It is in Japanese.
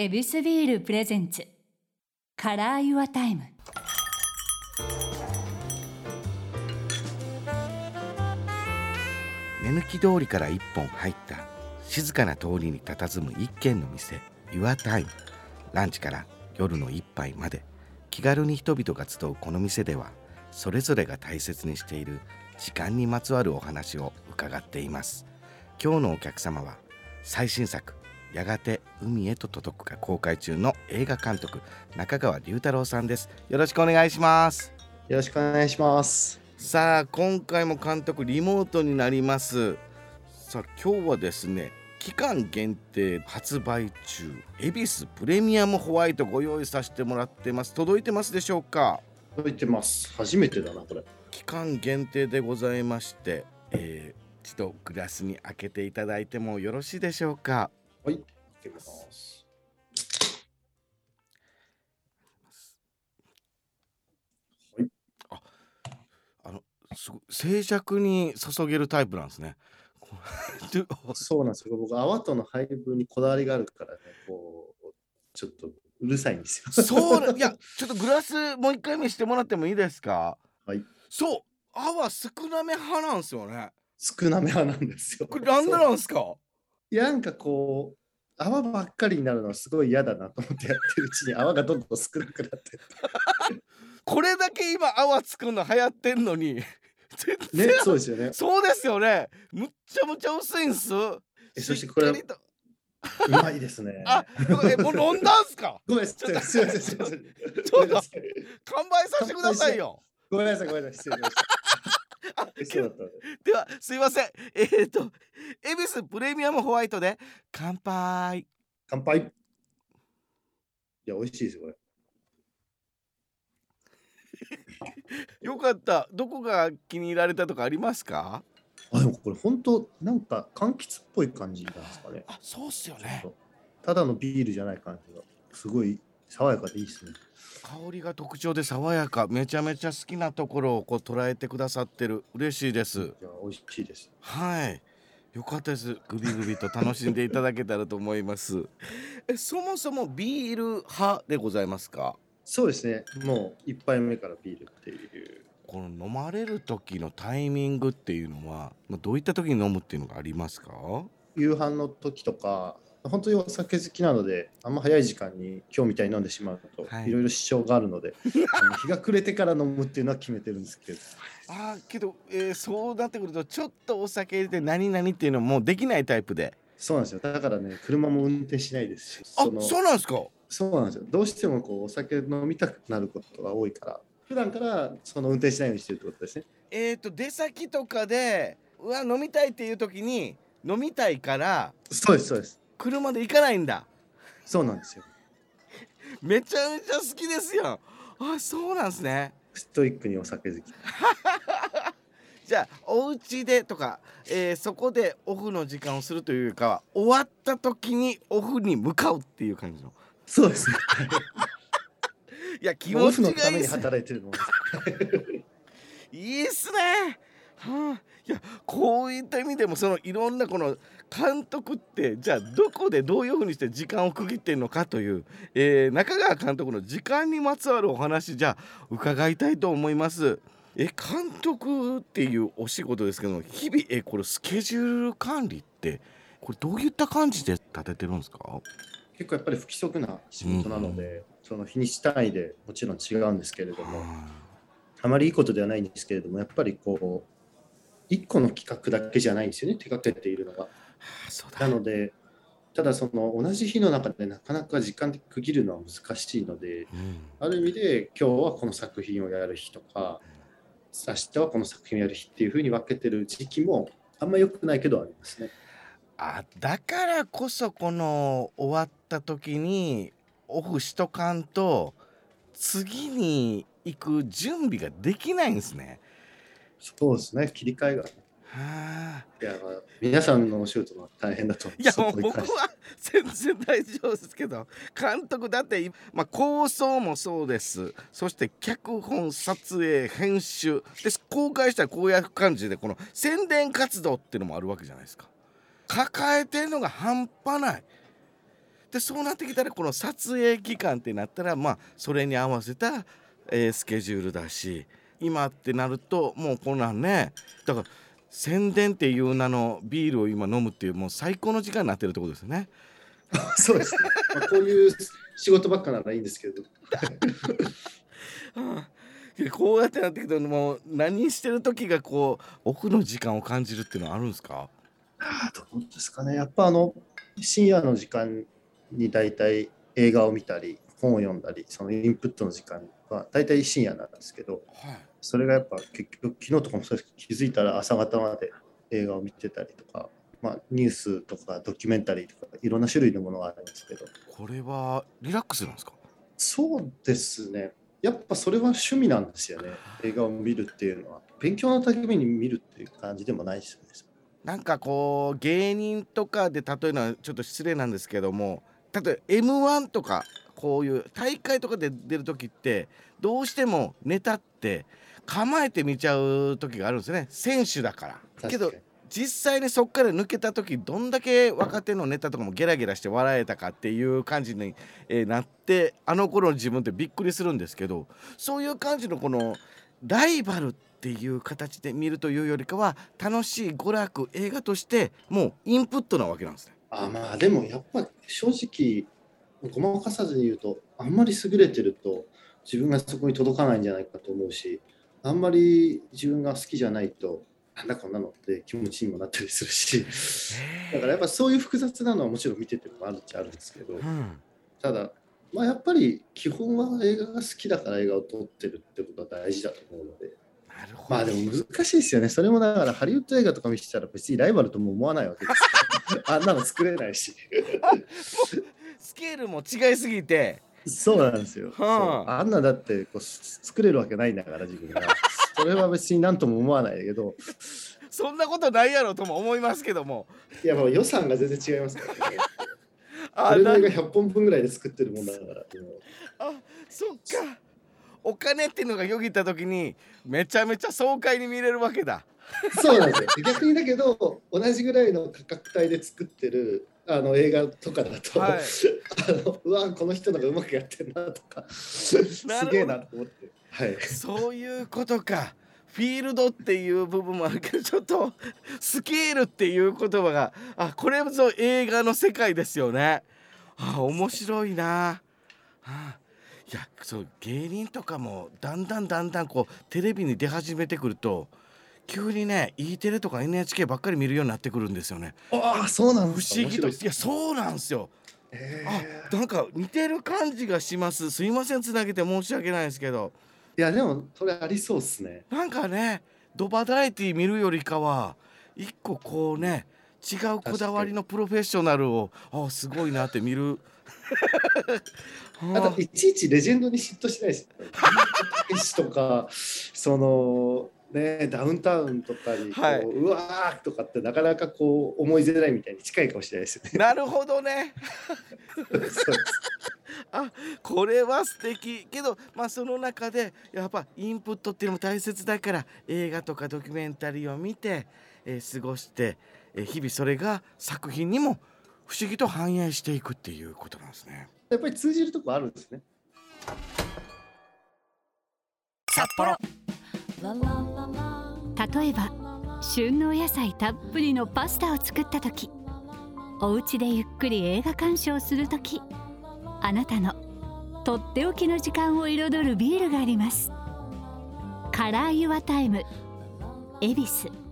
ヱビスビール presents。Color Your Time。目抜き通りから一本入った静かな通りに佇む一軒の店 Your Time ランチから夜の一杯まで気軽に人々が集うこの店ではそれぞれが大切にしている時間にまつわるお話を伺っています。今日のお客様は最新作やがて海へと届くが公開中の映画監督中川龍太郎さんですよろしくお願いしますよろしくお願いします。さあ今回も監督リモートになりますさあ今日はですね期間限定発売中恵比寿プレミアムホワイトご用意させてもらってます届いてますでしょうか？届いてます。初めてだな、これ。期間限定でございまして、えー、一度グラスに開けていただいてもよろしいでしょうか？はい。いきます。あのすごい静寂に注げるタイプなんですね そうなんですよ。僕、泡との配分にこだわりがあるからね、こう、ちょっとうるさいんですよ。そうだいや ちょっとグラスもう一回見してもらってもいいですか？はいそう泡少なめ派なんですよね少なめ派なんですよ。これなんでなんですか？いや、なんかこう、泡ばっかりになるのはすごい嫌だなと思ってやってるうちに泡がどんどん少なくなって これだけ今泡作るの流行ってんのに ね、そうですよね。そうですよねむっちゃむちゃ薄いんすえそしてこれうまいですね。あえもう飲んだんすか？ごめん。すいません。すいません。ちょっとごめんなさい乾杯させてくださいよごめんなさい。ごめんなさい。失礼しました。そうだったので。ではすいません。えっ、と恵比寿プレミアムホワイトで乾杯。乾杯。いや、美味しいですよ、これ。よかった。どこが気に入られたとかありますか？あ、でもこれ本当なんか柑橘っぽい感じなんですかね。あそうっすよね。ただのビールじゃない感じが。すごい爽やかでいいですね。香りが特徴で爽やかめちゃめちゃ好きなところをこう捉えてくださってる嬉しいですいや、美味しいです。はいよかったですグビグビと楽しんでいただけたらと思いますえそもそもビール派でございますか？そうですね。もう一杯目からビールっていう。この飲まれる時のタイミングっていうのはまあどういった時に飲むっていうのがありますか？夕飯の時とか、本当にお酒好きなので、あんま早い時間に今日みたいに飲んでしまうと、はいいろいろ支障があるので、あの日が暮れてから飲むっていうのは決めてるんですけど。あーけど、えーそうなってくるとちょっとお酒入れて何々っていうのもうできないタイプでそうなんですよ。だからね、車も運転しないですし、あそうなんですか？そうなんですよ。どうしてもこうお酒飲みたくなることが多いから、普段からその運転しないようにしてるってことですね。えっ、と出先とかでうわ飲みたいっていう時に飲みたいからそうです、そうです。車で行かないんだそうなんですよ。めちゃめちゃ好きですやんあそうなんですねストイックにお酒好き。じゃあお家でとか、えーそこでオフの時間をするというかは終わった時にオフに向かうっていう感じのそうですね。いや気オ持ちフのためにがいいっす働いてるのも。いいっすねはあ、いやこういった意味でもそのいろんなこの監督ってじゃあどこでどういうふうにして時間を区切ってるのかという、えー中川監督の時間にまつわるお話じゃあ伺いたいと思います。え監督っていうお仕事ですけども日々えこれスケジュール管理ってこれどういった感じで立ててるんですか？結構やっぱり不規則な仕事なので、その日にち単位でもちろん違うんですけれども、あまりいいことではないんですけれども、やっぱりこう、一個の企画だけじゃないんですよね、手掛けているのが。なので、ただその同じ日の中でなかなか時間で区切るのは難しいので、うんある意味で今日はこの作品をやる日とか、明日はこの作品をやる日っていうふうに分けてる時期もあんま良くないけどありますね。あだからこそこの終わった時にオフしとかんと次に行く準備ができないんですね。そうですね、切り替えがね。はあいや、まあ皆さんのお仕事は大変だと思いやそもう僕は全然大丈夫ですけど。監督だって、まあ、構想もそうです。そして脚本撮影編集。で公開したらこういう感じでこの宣伝活動っていうのもあるわけじゃないですか。抱えてるのが半端ない。でそうなってきたらこの撮影期間ってなったらまあそれに合わせた、えースケジュールだし今ってなるともうこんなんね。だから宣伝っていう名のビールを今飲むっていうもう最高の時間になってるってことですよね。そうですね、まあ、こういう仕事ばっかならいいんですけど うん。でこうやってなってくるともう何してる時がこう奥の時間を感じるっていうのはあるんですか？あーどうですかね。やっぱあの深夜の時間に大体映画を見たり本を読んだりそのインプットの時間は大体深夜なんですけどはい。それがやっぱ結局昨日とかもそうです気づいたら朝方まで映画を見てたりとか、まあ、ニュースとかドキュメンタリーとかいろんな種類のものがあるんですけど。これはリラックスなんですか？そうですね。やっぱそれは趣味なんですよね。映画を見るっていうのは。勉強のために見るっていう感じでもないですよねなんかこう芸人とかで例えるのはちょっと失礼なんですけども例えば m 1とかこういう大会とかで出る時ってどうしてもネタって構えて見ちゃう時があるんですよね選手だから。けど実際にそっから抜けた時どんだけ若手のネタとかもゲラゲラして笑えたかっていう感じに、えーなってあの頃の自分ってびっくりするんですけどそういう感じのこのライバルっていう形で見るというよりかは楽しい娯楽映画としてもうインプットなわけなんですね。あまあでもやっぱ正直ごまかさずに言うとあんまり優れてると自分がそこに届かないんじゃないかと思うしあんまり自分が好きじゃないとなんだこんなのって気持ちにもなったりするし。だからやっぱそういう複雑なのはもちろん見ててもあるっちゃあるんですけどうん。ただまあやっぱり基本は映画が好きだから映画を撮ってるってことは大事だと思うので。まあでも難しいですよね。それもだからハリウッド映画とか見てたら別にライバルとも思わないわけですよ。あんなの作れないし スケールも違いすぎてそうなんですよ。はああんなだってこうす作れるわけないんだから自分が。それは別に何とも思わないけど、そんなことないやろとも思いますけどもいやもう予算が全然違いますからね。あれの映画100本分ぐらいで作ってるもんだから。あそっかお金っていうのがよぎった時にめちゃめちゃ爽快に見れるわけだそうなんですよ。逆にだけど同じぐらいの価格帯で作ってるあの映画とかだと、はい。あのうわこの人のがうまくやってんなとかすげえなと思って。はい。そういうことか。フィールドっていう部分もあるけどちょっとスケールっていう言葉があこれぞ映画の世界ですよね。あ面白いな。あいやそう芸人とかもだんだんだんだんこうテレビに出始めてくると急にね E テレとか NHK ばっかり見るようになってくるんですよね。ああそうなん不ですか？思議といいやそうなんですよ。えあなんか似てる感じがします。すいませんつなげて申し訳ないですけど。ーいやでもそれありそうっすね。なんかねドバラエティ見るよりかは一個こうね違うこだわりのプロフェッショナルをあすごいなって見る。あといちいちレジェンドに嫉妬しないし とかそのねダウンタウンとかにこう,、はいうわーとかってなかなかこう思いづらいみたいに近いかもしれないですよね。なるほどねあこれは素敵けどまあその中でやっぱインプットっていうのも大切だから映画とかドキュメンタリーを見て、えー過ごして、えー日々それが作品にも不思議と反映していくっていうことなんですね。やっぱり通じるとこあるんですね。札幌例えば旬のお野菜たっぷりのパスタを作った時お家でゆっくり映画鑑賞する時あなたのとっておきの時間を彩るビールがあります。カラーユアタイム恵比寿。